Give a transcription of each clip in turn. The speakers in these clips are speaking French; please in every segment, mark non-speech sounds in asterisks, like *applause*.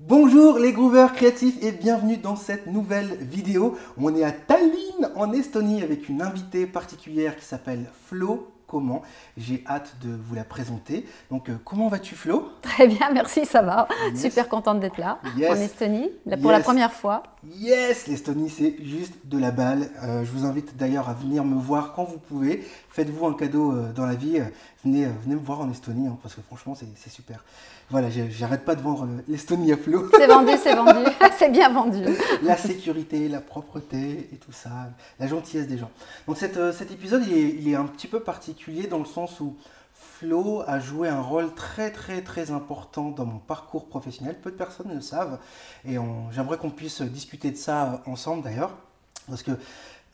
Bonjour les grooveurs créatifs et bienvenue dans cette nouvelle vidéo. On est à Tallinn en Estonie avec une invitée particulière qui s'appelle Flo comment. J'ai hâte de vous la présenter. Donc, euh, comment vas-tu, Flo? Très bien, merci, ça va. Super contente d'être là, en Estonie, pour la première fois. Yes, l'Estonie, c'est juste de la balle. Euh, je vous invite d'ailleurs à venir me voir quand vous pouvez. Faites-vous un cadeau euh, dans la vie. venez, venez me voir en Estonie, hein, parce que franchement, c'est super. Voilà, j'arrête pas de vendre l'Estonie à Flo. C'est vendu, c'est vendu, *laughs* c'est bien vendu. La sécurité, la propreté et tout ça, la gentillesse des gens. Donc cet épisode, il est un petit peu particulier dans le sens où Flo a joué un rôle très très très important dans mon parcours professionnel. Peu de personnes le savent et j'aimerais qu'on puisse discuter de ça ensemble d'ailleurs parce que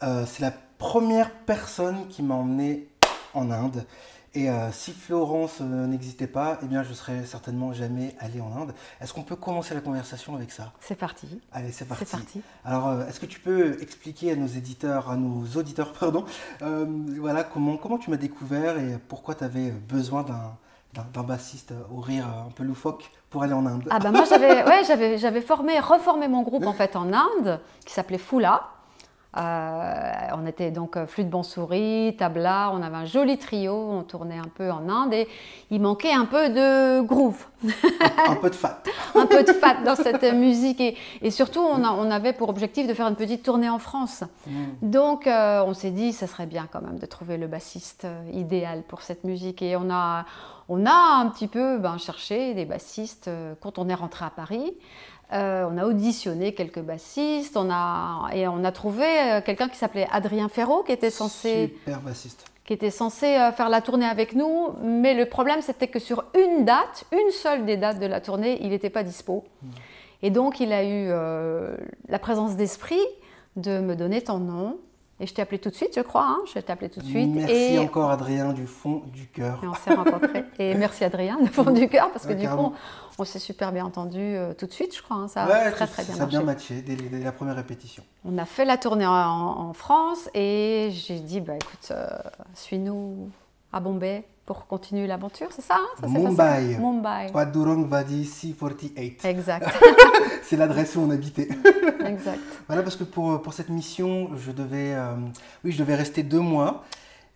euh, c'est la première personne qui m'a emmené en Inde et euh, si Florence euh, n'existait pas, eh bien, je serais certainement jamais allé en Inde. Est-ce qu'on peut commencer la conversation avec ça? C'est parti. Allez, c'est parti. parti. Alors, euh, est-ce que tu peux expliquer à nos éditeurs, à nos auditeurs, *laughs* pardon, voilà, comment, comment tu m'as découvert et pourquoi tu avais besoin d'un bassiste au rire un peu loufoque pour aller en Inde? Ah bah moi j'avais ouais, j'avais formé, reformé mon groupe en fait en Inde qui s'appelait Fula. Euh, on était donc euh, flûte souris, tabla, on avait un joli trio, on tournait un peu en Inde et il manquait un peu de groove. un peu de fat. *laughs* un peu de fat dans cette musique et, surtout on, avait pour objectif de faire une petite tournée en France. Mm. Donc euh, on s'est dit ça serait bien quand même de trouver le bassiste idéal pour cette musique et on a, on a un petit peu ben, cherché des bassistes quand on est rentré à Paris. Euh, on a auditionné quelques bassistes, on a, et on a trouvé euh, quelqu'un qui s'appelait Adrien Ferraud, qui était censé, Qui était censé euh, faire la tournée avec nous, mais le problème c'était que sur une date, une seule des dates de la tournée, il n'était pas dispo. Hmm. Et donc il a eu la présence d'esprit de me donner ton nom, et je t'ai appelé tout de suite, je crois. Hein je t'ai appelé tout de suite. Merci encore, Adrien, du fond du cœur. Et on s'est rencontrés. *laughs* Et merci, Adrien, du fond du cœur, parce que du coup, on, s'est super bien entendu euh, tout de suite, je crois. Hein. Ça a très, très bien Ça a bien matché dès, la première répétition. On a fait la tournée en, France et j'ai dit, bah, écoute, euh, suis-nous à Bombay pour continuer l'aventure, c'est ça, hein, Mumbai. Mumbai. Padurong Vadi C48. Exact. *laughs* c'est l'adresse où on habitait. *laughs* exact. Voilà, parce que pour, pour cette mission, je devais, euh, oui, je devais rester deux mois.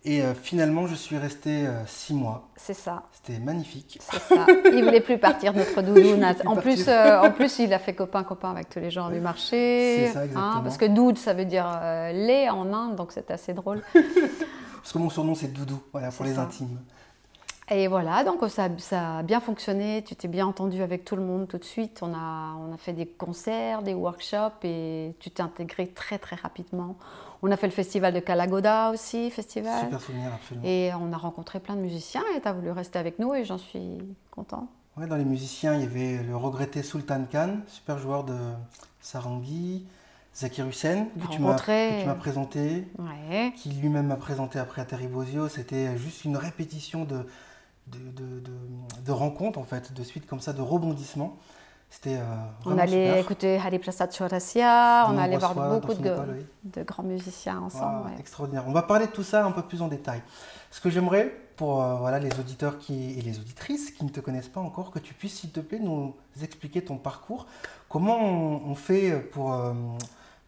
Et euh, finalement, je suis resté euh, six mois. C'est ça. C'était magnifique. C'est ça. Il voulait plus partir, notre doudou. *laughs* en plus, en plus, il a fait copain-copain avec tous les gens du marché. C'est ça, hein, exactement. parce que doud, ça veut dire lait en Inde, donc c'est assez drôle. parce que mon surnom, c'est Doudou, voilà, pour les intimes. Et voilà, donc ça, ça, a bien fonctionné, tu t'es bien entendu avec tout le monde tout de suite. On a, on a fait des concerts, des workshops et tu t'es intégré très très rapidement. On a fait le festival de Calagoda aussi, festival. Super souvenir, absolument. Et on a rencontré plein de musiciens et tu as voulu rester avec nous et j'en suis content. Ouais, dans les musiciens, il y avait le regretté Sultan Khan, super joueur de sarangi. Zakir Hussein, que tu m'as présenté, qui lui-même m'a présenté après à Terry Bozio. C'était juste une répétition de, de, de, de, rencontres, en fait, de suite comme ça, de rebondissements. C'était. Euh, on allait écouter Hari Prasad Chaurasia, on allait voir beaucoup de, de, grands musiciens ensemble. Extraordinaire. On va parler de tout ça un peu plus en détail. Ce que j'aimerais pour euh, voilà, les auditeurs qui, et les auditrices qui ne te connaissent pas encore, que tu puisses, s'il te plaît, nous expliquer ton parcours. Comment on, fait pour. Euh,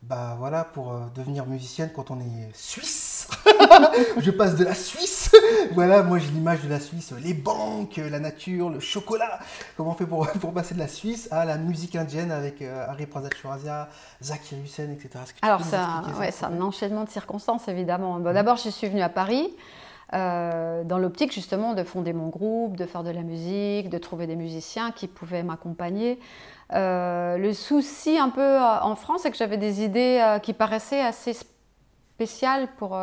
bah voilà, pour euh, devenir musicienne quand on est suisse. *laughs* je passe de la Suisse. voilà, moi j'ai l'image de la Suisse, les banques, la nature, le chocolat. Comment on fait pour, pour passer de la Suisse à la musique indienne avec euh, Harry Prasad Chorazia, Zakir Hussain, etc. Alors c'est un, enchaînement de circonstances évidemment. D'abord je suis venue à Paris. Euh, dans l'optique justement de fonder mon groupe, de faire de la musique, de trouver des musiciens qui pouvaient m'accompagner. Euh, le souci un peu euh, en France, c'est que j'avais des idées qui paraissaient assez spéciales pour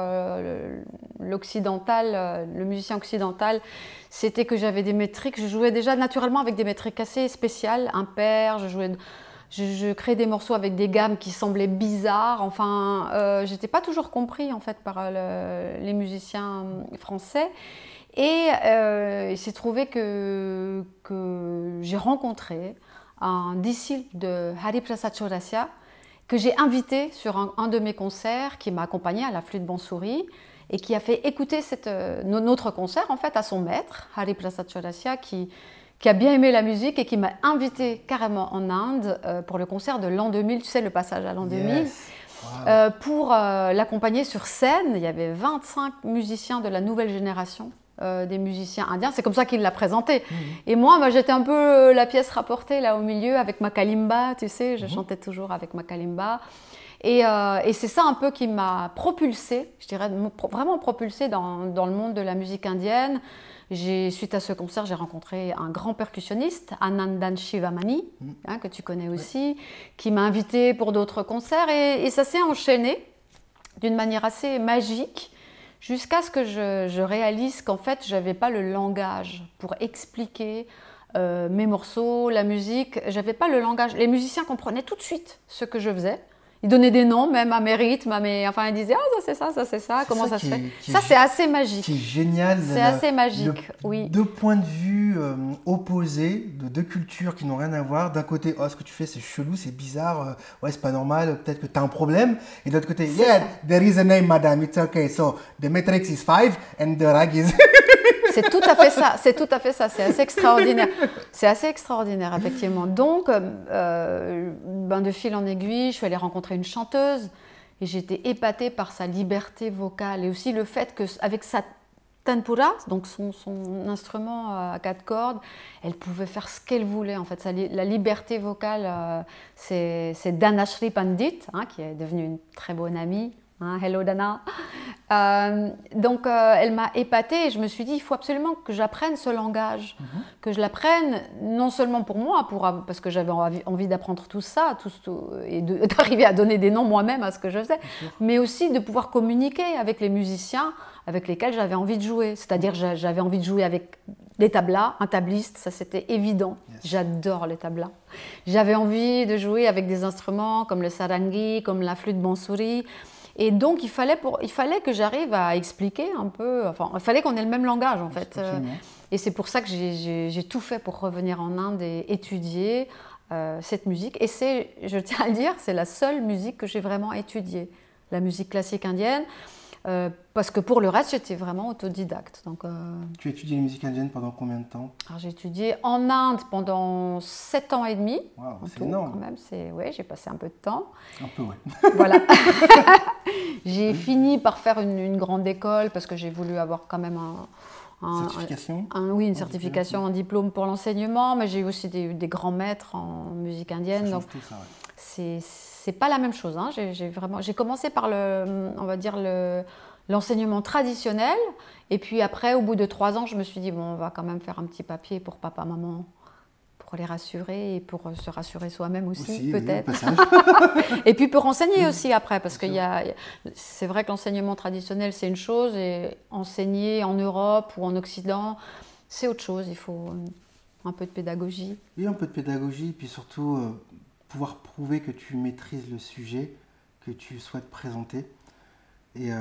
l'occidental, le musicien occidental. C'était que j'avais des métriques, je jouais déjà naturellement avec des métriques assez spéciales, impaires, je jouais... Je, créais des morceaux avec des gammes qui semblaient bizarres. Enfin, euh, j'étais pas toujours compris en fait par les musiciens français. Et il s'est trouvé que, que j'ai rencontré un disciple de Hari Prasad que j'ai invité sur un, de mes concerts, qui m'a accompagné à la flûte Bansuri et qui a fait écouter euh, notre concert en fait à son maître, Hari Prasad qui, qui a bien aimé la musique et qui m'a invité carrément en Inde pour le concert de l'an 2000, tu sais, le passage à l'an 2000. pour l'accompagner sur scène, il y avait 25 musiciens de la nouvelle génération euh, des musiciens indiens. C'est comme ça qu'il l'a présenté. Mhm. Et moi, moi j'étais un peu euh, la pièce rapportée là au milieu avec ma kalimba, tu sais, je mhm. chantais toujours avec ma kalimba. Euh, et, c'est ça un peu qui m'a propulsée, je dirais vraiment propulsée dans, dans, le monde de la musique indienne. Suite à ce concert, j'ai rencontré un grand percussionniste, Anandan Shivamani, mhm. hein, que tu connais aussi, qui m'a invité pour d'autres concerts. Et, et ça s'est enchaîné d'une manière assez magique jusqu'à ce que je, réalise qu'en fait, je n'avais pas le langage pour expliquer euh, mes morceaux, la musique. J'avais pas le langage. Les musiciens comprenaient tout de suite ce que je faisais. Ils donnaient des noms même à mes rythmes, à mes... enfin ils disaient ah ça c'est ça, ça c'est ça, comment ça, se fait. Ça c'est assez magique. C'est génial. C'est assez magique, oui. Deux points de vue euh, opposés, de deux cultures qui n'ont rien à voir. D'un côté, oh ce que tu fais c'est chelou, c'est bizarre, euh, ouais c'est pas normal, peut-être que tu as un problème. Et de l'autre côté, yeah, there is a name madame, it's okay. So the matrix is five and the rag is. *laughs* C'est tout à fait ça. C'est tout à fait ça. C'est assez extraordinaire. C'est assez extraordinaire, effectivement. Donc, euh, ben de fil en aiguille, je suis allée rencontrer une chanteuse et j'étais épatée par sa liberté vocale et aussi le fait que avec sa tanpura, donc son, instrument à quatre cordes, elle pouvait faire ce qu'elle voulait. En fait, la liberté vocale, euh, c'est Danashri Pandit, hein, qui est devenue une très bonne amie Hein, hello Dana. Euh, donc euh, elle m'a épatée et je me suis dit il faut absolument que j'apprenne ce langage, mhm. que je l'apprenne non seulement pour moi, pour, parce que j'avais envie, d'apprendre tout ça tout, et *laughs* d'arriver à donner des noms moi-même à ce que je faisais, mais aussi de pouvoir communiquer avec les musiciens avec lesquels j'avais envie de jouer. C'est-à-dire j'avais envie de jouer avec des tablas, un tabliste, ça c'était évident. J'adore les tablas. J'avais envie de jouer avec des instruments comme le sarangi, comme la flûte bansuri. Et donc, il fallait, pour, il fallait que j'arrive à expliquer un peu, enfin, il fallait qu'on ait le même langage, en fait. Euh, et c'est pour ça que j'ai tout fait pour revenir en Inde et étudier euh, cette musique. Et c'est, je tiens à le dire, c'est la seule musique que j'ai vraiment étudiée, la musique classique indienne. Euh, parce que pour le reste, j'étais vraiment autodidacte. Donc, euh, Tu as étudié la musique indienne pendant combien de temps? J'ai étudié en Inde pendant 7 ans et demi. c'est énorme. Quand même, c'est... Ouais, j'ai passé un peu de temps. Un peu, oui. voilà. *laughs* *laughs* j'ai fini par faire une, grande école parce que j'ai voulu avoir quand même un, certification? Oui, une certification, un diplôme pour l'enseignement, mais j'ai eu aussi des, des, grands maîtres en musique indienne. donc, tout ça, c'est c'est pas la même chose. Hein. J'ai vraiment, j'ai commencé par le, on va dire le, l'enseignement traditionnel, et puis après, au bout de trois ans, je me suis dit bon, on va quand même faire un petit papier pour papa, maman, pour les rassurer et pour se rassurer soi-même aussi, peut-être. *laughs* et puis pour enseigner aussi après, parce que c'est vrai que l'enseignement traditionnel c'est une chose, et enseigner en Europe ou en Occident, c'est autre chose. Il faut un peu de pédagogie. Oui, un peu de pédagogie, puis surtout. Euh, pouvoir prouver que tu maîtrises le sujet que tu souhaites présenter. Et euh,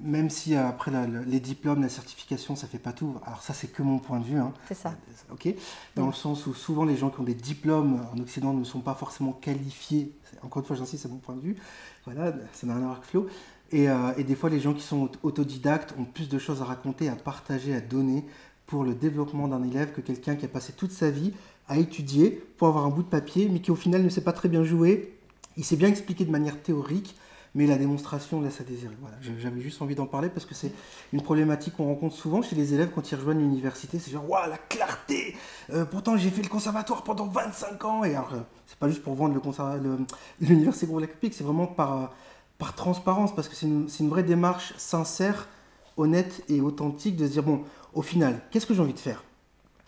même si euh, après les diplômes, la certification, ça fait pas tout. Alors ça, c'est que mon point de vue. Hein. C'est ça. Ok. Dans le sens où souvent les gens qui ont des diplômes en Occident ne sont pas forcément qualifiés. Encore une fois, j'insiste, c'est mon point de vue. Voilà, ça n'a rien à voir avec Flo. Et, euh, et, des fois, les gens qui sont autodidactes ont plus de choses à raconter, à partager, à donner pour le développement d'un élève que quelqu'un qui a passé toute sa vie à étudier pour avoir un bout de papier, mais qui au final ne sait pas très bien jouer. Il sait bien expliquer de manière théorique, mais la démonstration laisse à désirer. Voilà, j'avais juste envie d'en parler parce que c'est une problématique qu'on rencontre souvent chez les élèves quand ils rejoignent l'université. C'est genre, waouh, la clarté euh, Pourtant, j'ai fait le conservatoire pendant 25 ans. Et alors, euh, c'est pas juste pour vendre *laughs* l'université Gros Lac c'est vraiment par, euh, par transparence parce que c'est une, vraie démarche sincère, honnête et authentique de se dire, bon, au final, qu'est-ce que j'ai envie de faire?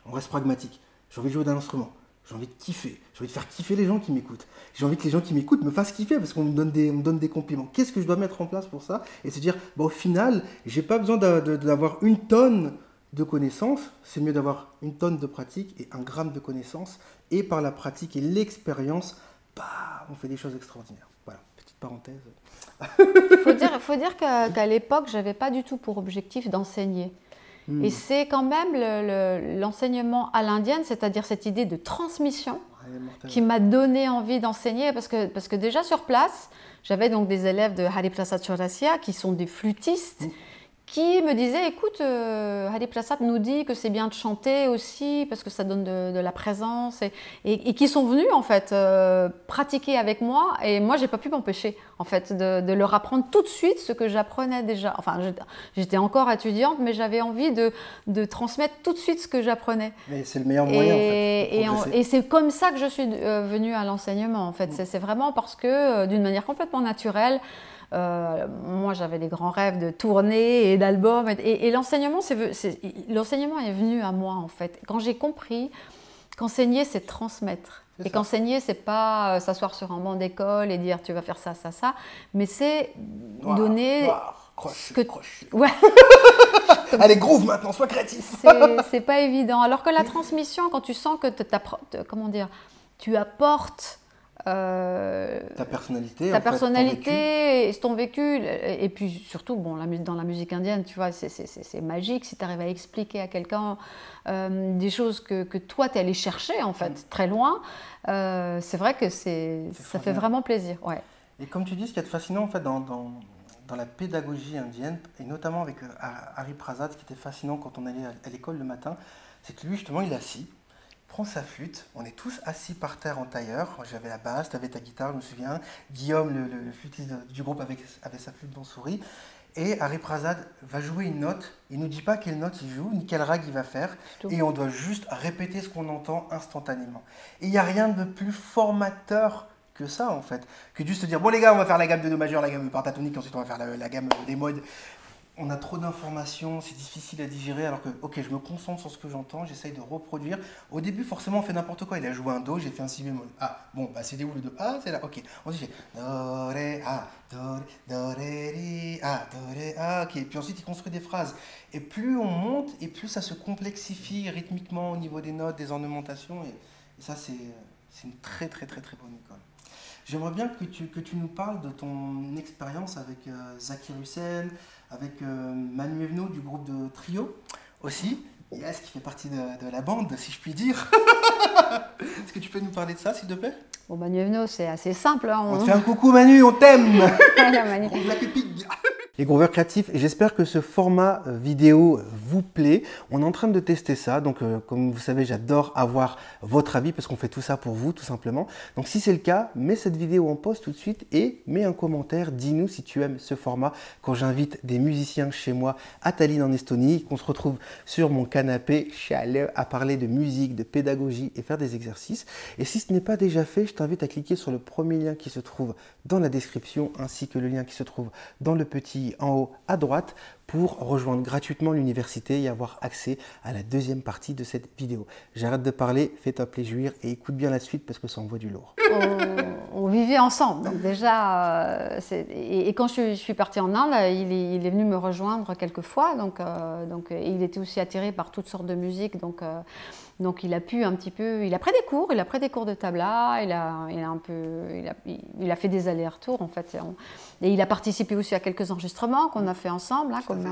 On reste pragmatique j'ai envie de jouer d'un instrument, j'ai envie de kiffer, j'ai envie de faire kiffer les gens qui m'écoutent. J'ai envie que les gens qui m'écoutent me fassent kiffer parce qu'on me donne des, donne des compliments. Qu'est-ce que je dois mettre en place pour ça Et se dire, bon, au final, j'ai pas besoin d'avoir une tonne de connaissances, c'est mieux d'avoir une tonne de pratique et un gramme de connaissances. Et par la pratique et l'expérience, bah, on fait des choses extraordinaires. Voilà, petite parenthèse. Il faut dire, faut dire qu'à l'époque, j'avais pas du tout pour objectif d'enseigner. Hmm. Et c'est quand même l'enseignement à l'indienne, c'est-à-dire cette idée de transmission, qui m'a donné envie d'enseigner, parce que, parce que déjà sur place, j'avais donc des élèves de Hari Prasad Chaurasia qui sont des flûtistes, hmm. Qui me disait écoute, euh, Hari Prasad nous dit que c'est bien de chanter aussi parce que ça donne de, la présence et, et, qui sont venus en fait euh, pratiquer avec moi et moi j'ai pas pu m'empêcher en fait de, leur apprendre tout de suite ce que j'apprenais déjà. Enfin j'étais encore étudiante mais j'avais envie de, de, transmettre tout de suite ce que j'apprenais. Mais c'est le meilleur moyen et, en fait. Et, c'est comme ça que je suis euh, venue à l'enseignement en fait. C'est vraiment parce que d'une manière complètement naturelle. Euh, moi, j'avais des grands rêves de tournées et d'albums. Et, l'enseignement, l'enseignement est venu à moi, en fait. Quand j'ai compris qu'enseigner, c'est transmettre. Et qu'enseigner, c'est pas euh, s'asseoir sur un banc d'école et dire tu vas faire ça, ça, ça, mais c'est donner. Croche, que... croche. *laughs* Ouais. *laughs* Allez, groove maintenant, sois créatif. c'est pas évident. Alors que la transmission, quand tu sens que comment dire, tu apportes euh, ta personnalité, ta personnalité, ton vécu, et puis surtout, bon, dans la musique indienne, tu vois, c'est magique si tu arrives à expliquer à quelqu'un euh, des choses que, que toi tu es allé chercher en fait mm. très loin. Euh, c'est vrai que c'est ça fait vraiment plaisir, ouais. Et comme tu dis, ce qui est fascinant en fait dans, dans, dans la pédagogie indienne, et notamment avec Hari Prasad, ce qui était fascinant quand on allait à l'école le matin, c'est que lui justement il est assis prend sa flûte, on est tous assis par terre en tailleur, j'avais la basse, tu avais ta guitare, je me souviens, Guillaume, le, flûtiste du groupe, avait, sa flûte dans souris, et Harry Prasad va jouer une note, il nous dit pas quelle note il joue, ni quel rag il va faire, et on doit juste répéter ce qu'on entend instantanément. Et il n'y a rien de plus formateur que ça en fait, que juste dire bon les gars on va faire la gamme de Do majeur, la gamme pentatonique, ensuite on va faire la, la gamme des modes on a trop d'informations, c'est difficile à digérer, alors que, ok, je me concentre sur ce que j'entends, j'essaye de reproduire. Au début, forcément, on fait n'importe quoi. Il a joué un Do, j'ai fait un Si bémol. Ah, bon, bah c'est où le Do Ah, c'est là, ok. Ensuite, j'ai Do, Ré, A, Do, Do, Ré, Ré, A, Do, Ré, A, ok. Puis ensuite, il construit des phrases. Et plus on monte, et plus ça se complexifie rythmiquement au niveau des notes, des ornementations. Et, ça, c'est une très, très, très, très bonne école. J'aimerais bien que tu, que tu nous parles de ton expérience avec euh, Hussein, avec euh, Manu Evno du groupe de Trio aussi. Yes, qui fait partie de, la bande, si je puis dire. *laughs* Est-ce que tu peux nous parler de ça, s'il te plaît? Bon, Manu Evno, c'est assez simple. Hein, on... te fait un coucou, Manu, on t'aime *laughs* la pépite les grooveurs créatifs j'espère que ce format euh, vidéo vous plaît. On est en train de tester ça, donc euh, comme vous savez, j'adore avoir votre avis parce qu'on fait tout ça pour vous tout simplement. Donc si c'est le cas, mets cette vidéo en poste tout de suite et mets un commentaire, dis-nous si tu aimes ce format quand j'invite des musiciens chez moi à Tallinn en Estonie, qu'on se retrouve sur mon canapé chaleur à parler de musique, de pédagogie et faire des exercices. Et si ce n'est pas déjà fait, je t'invite à cliquer sur le premier lien qui se trouve dans la description ainsi que le lien qui se trouve dans le petit en haut à droite pour rejoindre gratuitement l'université et avoir accès à la deuxième partie de cette vidéo. J'arrête de parler, fais-toi plaisir et écoute bien la suite parce que ça envoie du lourd. On, vivait ensemble, donc déjà, euh, et, quand je, suis partie en Inde, il est, venu me rejoindre quelques fois, donc, euh, donc il était aussi attiré par toutes sortes de musique, donc euh, donc il a pu un petit peu, il a pris des cours, il a pris des cours de tabla, il a, il a un peu, il a, il a fait des allers-retours en fait. Et il a participé aussi à quelques enregistrements qu'on a fait ensemble. Hein, comme,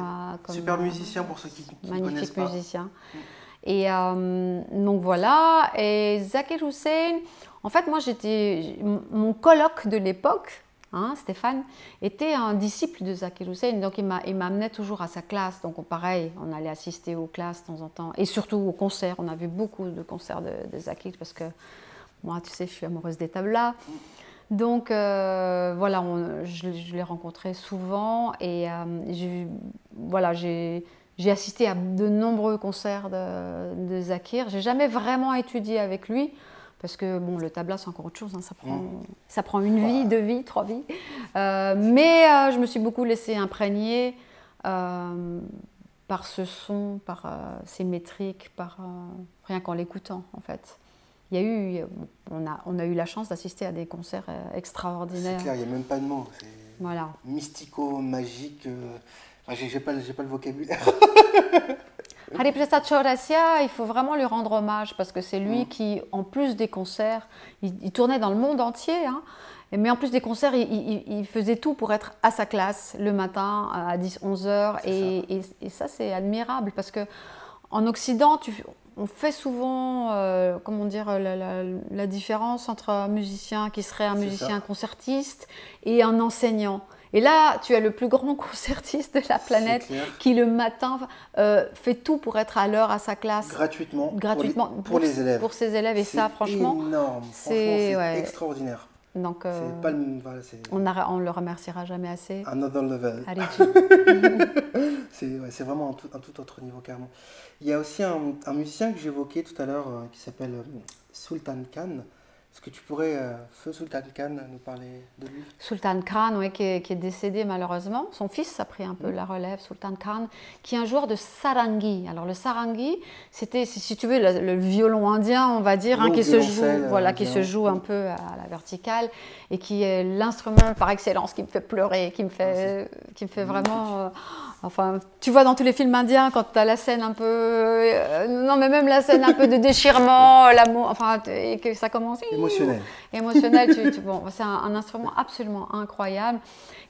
comme, Super musicien pour ceux qui, connaissent pas. musicien. Mm. Et euh, donc voilà. Et Zakir Hussein, en fait, moi j'étais, mon colloque de l'époque, Hein, Stéphane, était un disciple de Zakir Hussein, donc il m'amenait toujours à sa classe. Donc pareil, on allait assister aux classes de temps en temps, et surtout aux concerts. On a vu beaucoup de concerts de, Zakir, parce que moi, tu sais, je suis amoureuse des tablas. Donc euh, voilà, je, l'ai rencontré souvent, et euh, voilà, j'ai assisté à de nombreux concerts de, de Zakir. J'ai jamais vraiment étudié avec lui. Parce que bon, le tabla, c'est encore autre chose. Hein. ça, prend, mm. ça prend une vie, deux vies, trois vies. Euh, mais euh, je me suis beaucoup laissée imprégner euh, par ce son, par ces métriques, par rien qu'en l'écoutant, en fait. Il y a eu, on a, on a eu la chance d'assister à des concerts extraordinaires. C'est clair, il n'y a même pas de mots. Voilà. Mystico, magique. Enfin, j'ai pas, pas le vocabulaire. *laughs* Hariprasad Chaurasia, il faut vraiment lui rendre hommage parce que c'est lui mm. qui, en plus des concerts, il, tournait dans le monde entier, hein, mais en plus des concerts, il, faisait tout pour être à sa classe le matin à 10-11 heures. Et, ça, c'est admirable parce que en Occident, on fait souvent, euh, comment dire, la, différence entre un musicien qui serait un musicien concertiste et un enseignant. Et là, tu as le plus grand *laughs* concertiste de la planète qui le matin euh, fait tout pour être à l'heure à sa classe. Gratuitement. Gratuitement. Pour les, élèves. Pour ses élèves. Et ça, franchement. C'est extraordinaire. Donc, euh, on, on le remerciera jamais assez. Another level. *laughs* c'est vraiment un tout, un tout, autre niveau, carrément. Il y a aussi un, un musicien que j'évoquais tout à l'heure euh, qui s'appelle Sultan Khan. Est-ce que tu pourrais, euh, Feu Sultan Khan, nous parler de lui? Sultan Khan, oui, qui est, décédé malheureusement. Son fils a pris un peu mm. la relève, Sultan Khan, qui est un joueur de sarangi. Alors le sarangi, c'était, si, tu veux, le, violon indien, on va dire, hein, qui, se joue, voilà, qui se joue un peu à la verticale et qui est l'instrument par excellence qui me fait pleurer, qui me fait, ah, qui me fait vraiment... Euh, Enfin, tu vois dans tous les films indiens, quand tu as la scène un peu. Euh, non, mais même la scène un peu de déchirement, *laughs* l'amour, enfin, et que ça commence. Émotionnel. Émotionnel, tu, bon, c'est un, instrument absolument incroyable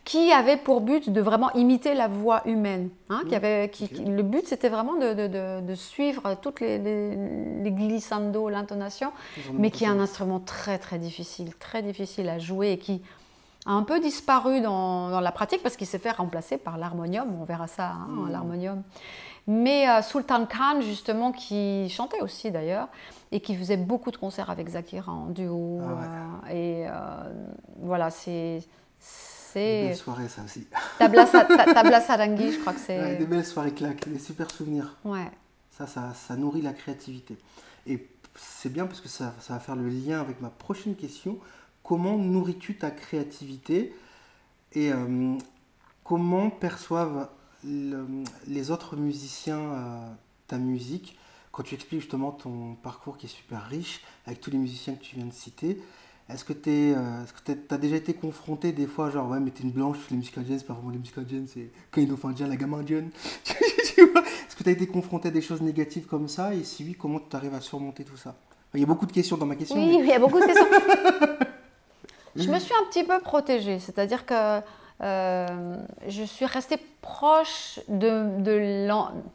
qui avait pour but de vraiment imiter la voix humaine. Hein, qui mmh. avait, qui, le but, c'était vraiment de, de, de, suivre toutes les, les, les glissando, l'intonation, mais qui est un instrument très, très difficile, très difficile à jouer et qui a un peu disparu dans, la pratique parce qu'il s'est fait remplacer par l'harmonium. On verra ça, hein, mmh. l'harmonium. Mais euh, Sultan Khan, justement, qui chantait aussi d'ailleurs, et qui faisait beaucoup de concerts avec Zakira en duo. Ah euh, et euh, voilà, c'est. C'est. Des belles soirées, ça aussi. *laughs* Tabla, *laughs* Sarangui, je crois que c'est. des belles soirées claques, des super souvenirs. Ouais. Ça, ça, ça nourrit la créativité. Et c'est bien parce que ça, ça va faire le lien avec ma prochaine question comment nourris-tu ta créativité et euh, comment perçoivent les autres musiciens euh, ta musique quand tu expliques justement ton parcours qui est super riche avec tous les musiciens que tu viens de citer est-ce que tu euh, as déjà été confronté des fois, genre, ouais, mais t'es une blanche, les musiques indiennes, c'est pas vraiment les musiques indiennes, c'est Kaino Fandien, la gamme indienne. *laughs* Est-ce que tu as été confronté à des choses négatives comme ça? Et si oui, comment tu arrives à surmonter tout ça? Il y a beaucoup de questions dans ma question. Oui, il y a beaucoup de questions. *laughs* Je me suis un petit peu protégée, c'est-à-dire que euh, je suis restée proche de, de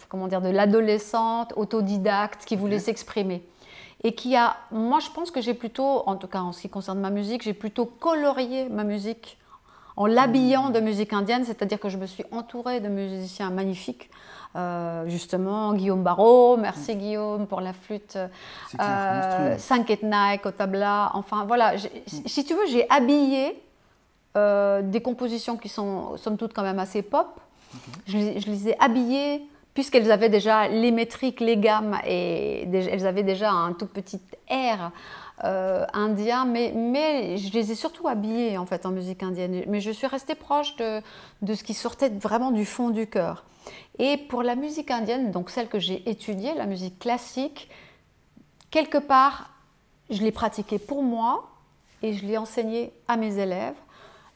comment dire, de l'adolescente autodidacte qui voulait s'exprimer. Et qui a, moi je pense que j'ai plutôt, en tout cas en ce qui concerne ma musique, j'ai plutôt colorié ma musique en l'habillant de musique indienne, c'est-à-dire que je me suis entourée de musiciens magnifiques. Euh, justement, Guillaume Barrault, merci Guillaume pour la flûte, euh, Sanket Naik au tabla, enfin voilà, si tu veux, j'ai habillé euh, des compositions qui sont somme toute quand même assez pop, je, les ai habillées puisqu'elles avaient déjà les métriques, les gammes, et elles avaient déjà un tout petit air euh, indien, mais, mais je les ai surtout habillés en fait en musique indienne. Mais je suis restée proche de, de ce qui sortait vraiment du fond du cœur. Et pour la musique indienne, donc celle que j'ai étudiée, la musique classique, quelque part, je l'ai pratiquée pour moi et je l'ai enseignée à mes élèves.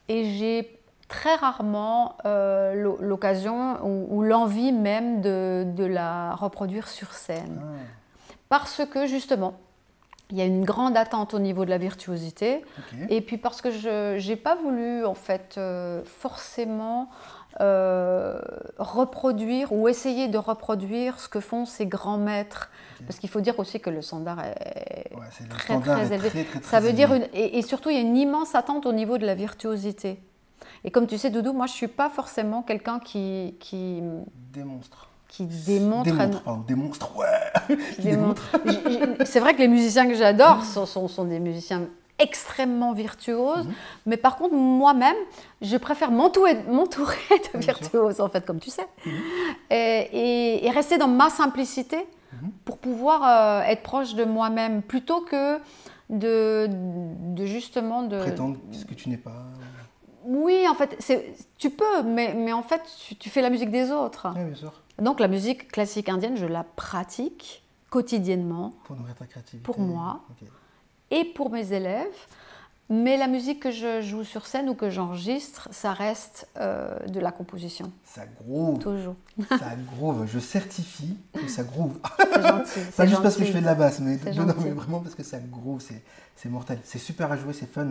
Et j'ai très rarement euh, l'occasion ou, l'envie même de, de, la reproduire sur scène. Ah. Parce que justement, il y a une grande attente au niveau de la virtuosité. Et puis parce que je n'ai pas voulu en fait euh, forcément euh, reproduire ou essayer de reproduire ce que font ces grands maîtres. Parce qu'il faut dire aussi que le standard est, très, très, élevé. Ça veut dire et, surtout il y a une immense attente au niveau de la virtuosité. Et comme tu sais, Doudou, moi je suis pas forcément quelqu'un qui, qui démonstre qui démontre. Démontre, ouais. *laughs* démontre. C'est vrai que les musiciens que j'adore *laughs* sont, sont, des musiciens extrêmement virtuoses, mhm. mais par contre, moi-même, je préfère m'entourer de virtuoses, en fait, comme tu sais, mhm. et, et, rester dans ma simplicité mhm. pour pouvoir euh, être proche de moi-même, plutôt que de, de justement de... Prétendre ce que tu n'es pas. Oui, en fait, tu peux, mais, mais en fait, tu, tu, fais la musique des autres. Oui, bien sûr. Donc la musique classique indienne, je la pratique quotidiennement. Pour nourrir ta créativité. Pour moi et pour mes élèves. Mais la musique que je joue sur scène ou que j'enregistre, ça reste euh, de la composition. Ça groove. Toujours. ça groove. Je certifie que ça groove. *laughs* C'est gentil. Pas juste parce que je fais de la basse, mais, non, mais vraiment parce que ça groove. C'est mortel. C'est super à jouer, c'est fun.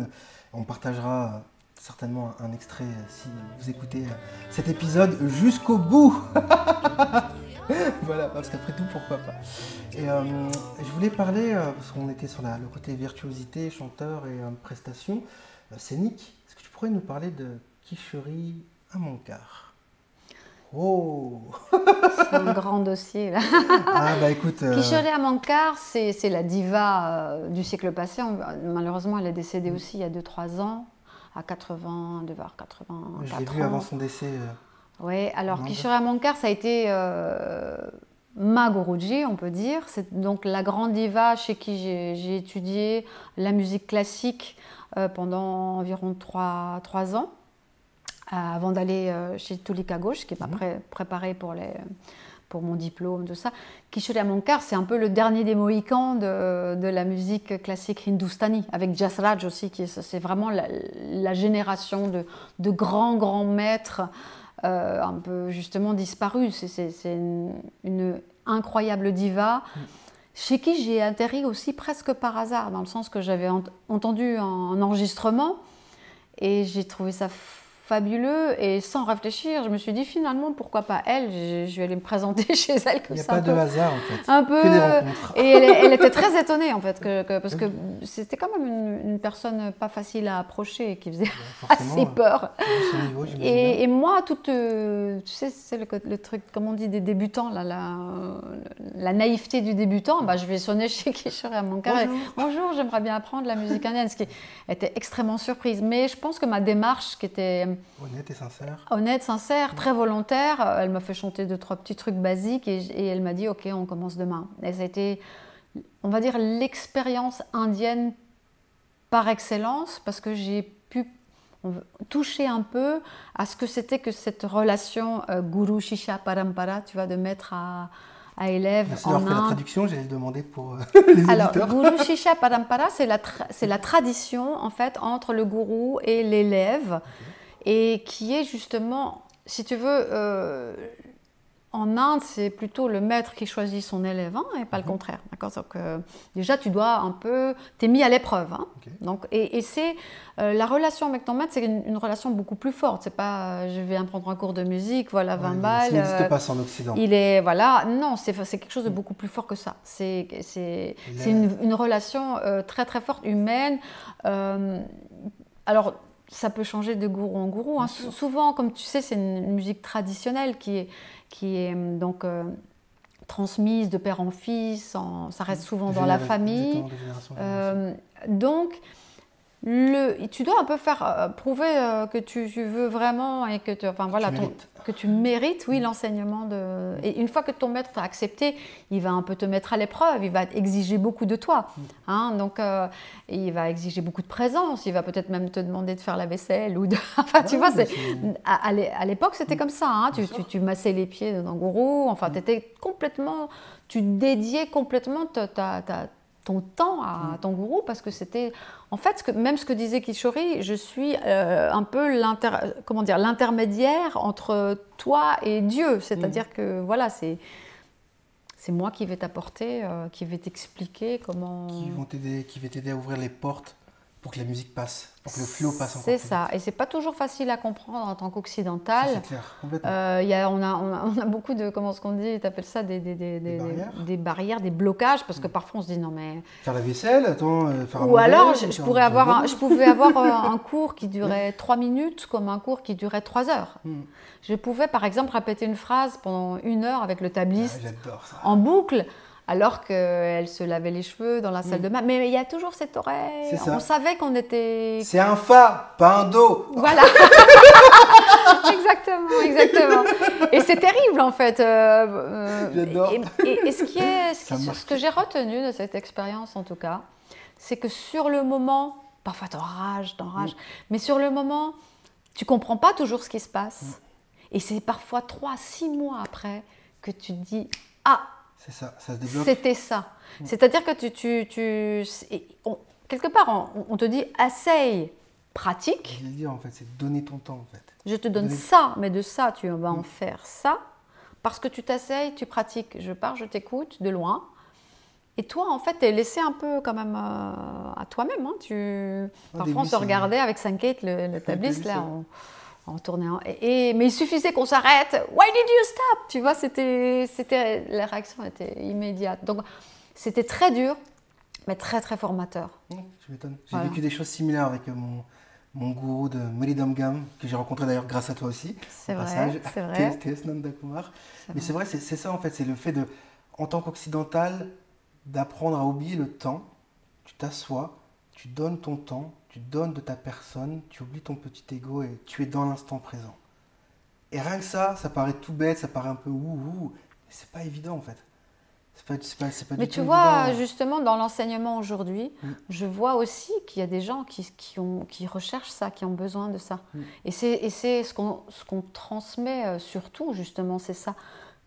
On partagera certainement un, extrait euh, si vous écoutez euh, cet épisode jusqu'au bout. *laughs* *laughs* voilà, parce qu'après tout, pourquoi pas. Et euh, je voulais parler, parce qu'on était sur le côté virtuosité, chanteur et prestation, scénique. Est-ce que tu pourrais nous parler de Kishori Amankar. Oh *laughs* C'est un grand dossier là. Ah bah écoute. Euh... Kishori Amankar, c'est la diva euh, du siècle passé. malheureusement, elle est décédée mm. aussi il y a 2-3 ans, à 80, devoir 80. Je l'ai vu avant son décès. Euh, oui, alors Kishori Amankar, ça a été euh, ma Guruji, on peut dire. C'est donc la grande diva chez qui j'ai étudié la musique classique pendant environ 3, 3 ans. Euh, avant d'aller euh, chez Tulika Gauche, qui m'a mhm. préparé pour, les, pour mon diplôme, tout ça. Kishore Amankar, c'est un peu le dernier des Mohicans de, de la musique classique hindustani, avec Jasraj aussi, qui c'est vraiment la, génération de, de, grands, grands maîtres, euh, un peu justement disparus. C'est une, incroyable diva. Chez qui j'ai atterri aussi presque par hasard, dans le sens que j'avais entendu un enregistrement et j'ai trouvé ça fabuleux et sans réfléchir, je me suis dit finalement pourquoi pas elle, je, vais aller me présenter *laughs* chez elle comme ça. Il n'y a pas de hasard en fait. Un peu. et elle, elle, était très étonnée en fait que, parce que c'était quand même une, personne pas facile à approcher et qui faisait *laughs* assez peur. et, et, moi toute, euh, tu sais c'est le, truc comme on dit des débutants là, la, la naïveté du débutant, bah, je vais sonner chez qui? Je serais à mon carré. Bonjour, j'aimerais bien apprendre la musique indienne, ce qui était extrêmement surprise. Mais je pense que ma démarche qui était Honnête et sincère. Honnête, sincère, très volontaire. Elle m'a fait chanter deux, trois petits trucs basiques et, elle m'a dit Ok, on commence demain. Et ça a été, on va dire, l'expérience indienne par excellence parce que j'ai pu toucher un peu à ce que c'était que cette relation euh, guru shisha parampara, tu vois, de maître à, à élève Merci en fait la traduction, j'allais le demander pour euh, *laughs* les Alors, Guru Shisha Parampara, c'est la, la, tradition en fait entre le gourou et l'élève et qui est justement, si tu veux, euh, en Inde, c'est plutôt le maître qui choisit son élève hein, et pas le mhm. contraire. D'accord? Donc, euh, déjà, tu dois un peu. Tu es mis à l'épreuve. Hein. Donc, et, c'est. Euh, la relation avec ton maître, c'est une, relation beaucoup plus forte. C'est pas je vais prendre un cours de musique, voilà, 20 balles. Ça n'existe pas en Occident. Il est. Voilà. Non, c'est quelque chose de mm. beaucoup plus fort que ça. C'est une, une, relation très, très forte, humaine. alors ça peut changer de gourou en gourou. Hein. Souvent, comme tu sais, c'est une musique traditionnelle qui est, qui est hum, donc euh, transmise de père en fils, ça reste souvent dans la famille. Euh, donc, le, tu dois un peu faire euh, prouver euh, que tu, veux vraiment et que tu, enfin voilà, que tu mérites, oui, l'enseignement de. Et une fois que ton maître t'a accepté, il va un peu te mettre à l'épreuve, il va exiger beaucoup de toi, mm. hein, donc il va exiger beaucoup de présence, il va peut-être même te demander de faire la vaisselle ou de. *laughs* enfin, tu vois, à, l'époque c'était mm. comme ça, hein, tu, tu, massais les pieds d'un gourou, enfin, mm. tu étais complètement, tu dédiais complètement ta, ta ton temps à ton gourou parce que c'était en fait ce que, même ce que disait Kishori je suis euh, un peu comment dire l'intermédiaire entre toi et Dieu c'est-à-dire mm. que voilà c'est c'est moi qui vais t'apporter euh, qui vais t'expliquer comment qui vont t'aider qui vais t'aider à ouvrir les portes pour que la musique passe, pour que le flow passe C'est ça, et c'est pas toujours facile à comprendre en tant qu'occidental. C'est clair, complètement. Euh, y a, on, a, on, a, beaucoup de, comment est-ce qu'on dit, tu appelles ça des, des, des, des, barrières. des, barrières. des blocages, parce que mm. parfois on se dit non mais... Faire la vaisselle, attends, euh, faire Ou alors je, pourrais avoir je pouvais avoir un, *laughs* cours qui durait trois minutes comme un cours qui durait trois heures. Mm. Je pouvais par exemple répéter une phrase pendant une heure avec le tabliste ah, en boucle alors qu'elle se lavait les cheveux dans la salle de bain. Mais il y a toujours cette oreille. On savait qu'on était. C'est un fa, pas un do. Voilà. *laughs* exactement, exactement. Et c'est terrible en fait. Euh, euh, J'adore. Et, ce, qui est, ce, que j'ai retenu de cette expérience en tout cas, c'est que sur le moment, parfois t'enrages, t'enrages, mm. mais sur le moment, tu comprends pas toujours ce qui se passe. Mm. Et c'est parfois trois, six mois après que tu te dis Ah, c'est ça, ça se développe. C'était ça. C'est-à-dire que tu, tu, tu quelque part, on, te dit essaye, pratique. Je dire en fait, c'est donner ton temps en fait. Je te donne ça, mais de ça, tu vas en mm. faire ça, parce que tu t'asseyes, tu pratiques. Je pars, je t'écoute de loin. Et toi, en fait, tu es laissé un peu quand même euh, à toi-même. Hein. Tu... Parfois, on se regardait avec Sankate, le, le *laughs* tabliste, là en tournant. Et, mais il suffisait qu'on s'arrête. Why did you stop? Tu vois, c'était, c'était, la réaction était immédiate. Donc, c'était très dur, mais très, très formateur. je m'étonne. J'ai vécu des choses similaires avec mon, mon gourou de Gam, que j'ai rencontré d'ailleurs grâce à toi aussi. C'est vrai, c'est vrai. Mais c'est vrai, c'est ça en fait, c'est le fait de, en tant qu'occidental, d'apprendre à oublier le temps. Tu t'assois, tu donnes ton temps, tu donnes de ta personne, tu oublies ton petit ego et tu es dans l'instant présent. Et rien que ça, ça paraît tout bête, ça paraît un peu ouh ouh, mais c'est pas évident en fait. Pas, pas, pas Mais tu vois, justement, dans l'enseignement aujourd'hui, mm. je vois aussi qu'il y a des gens qui, qui, ont, qui recherchent ça, qui ont besoin de ça. Mm. Et c'est ce qu'on qu'on transmet euh, surtout, justement, c'est ça.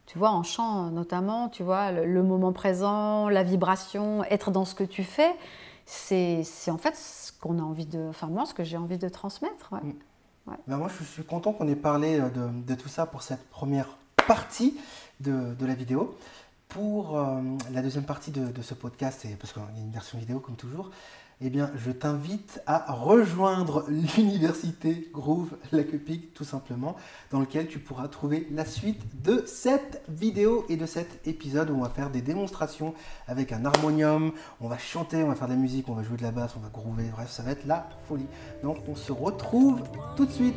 Tu vois, en chant notamment, tu vois, le, moment présent, la vibration, être dans ce que tu fais, c'est en fait ce qu'on a envie de. Enfin, moi, ce que j'ai envie de transmettre. Ouais. Mm. Ben, moi, je suis content qu'on ait parlé euh, de, de, tout ça pour cette première partie de, de la vidéo. Pour euh, la deuxième partie de, ce podcast, et parce qu'il y a une version vidéo comme toujours, eh bien, je t'invite à rejoindre *laughs* l'université Groove Lacupic, tout simplement, dans lequel tu pourras trouver la suite de cette vidéo et de cet épisode où on va faire des démonstrations avec un harmonium, on va chanter, on va faire de la musique, on va jouer de la basse, on va groover, bref, ça va être la folie. Donc, on se retrouve tout de suite.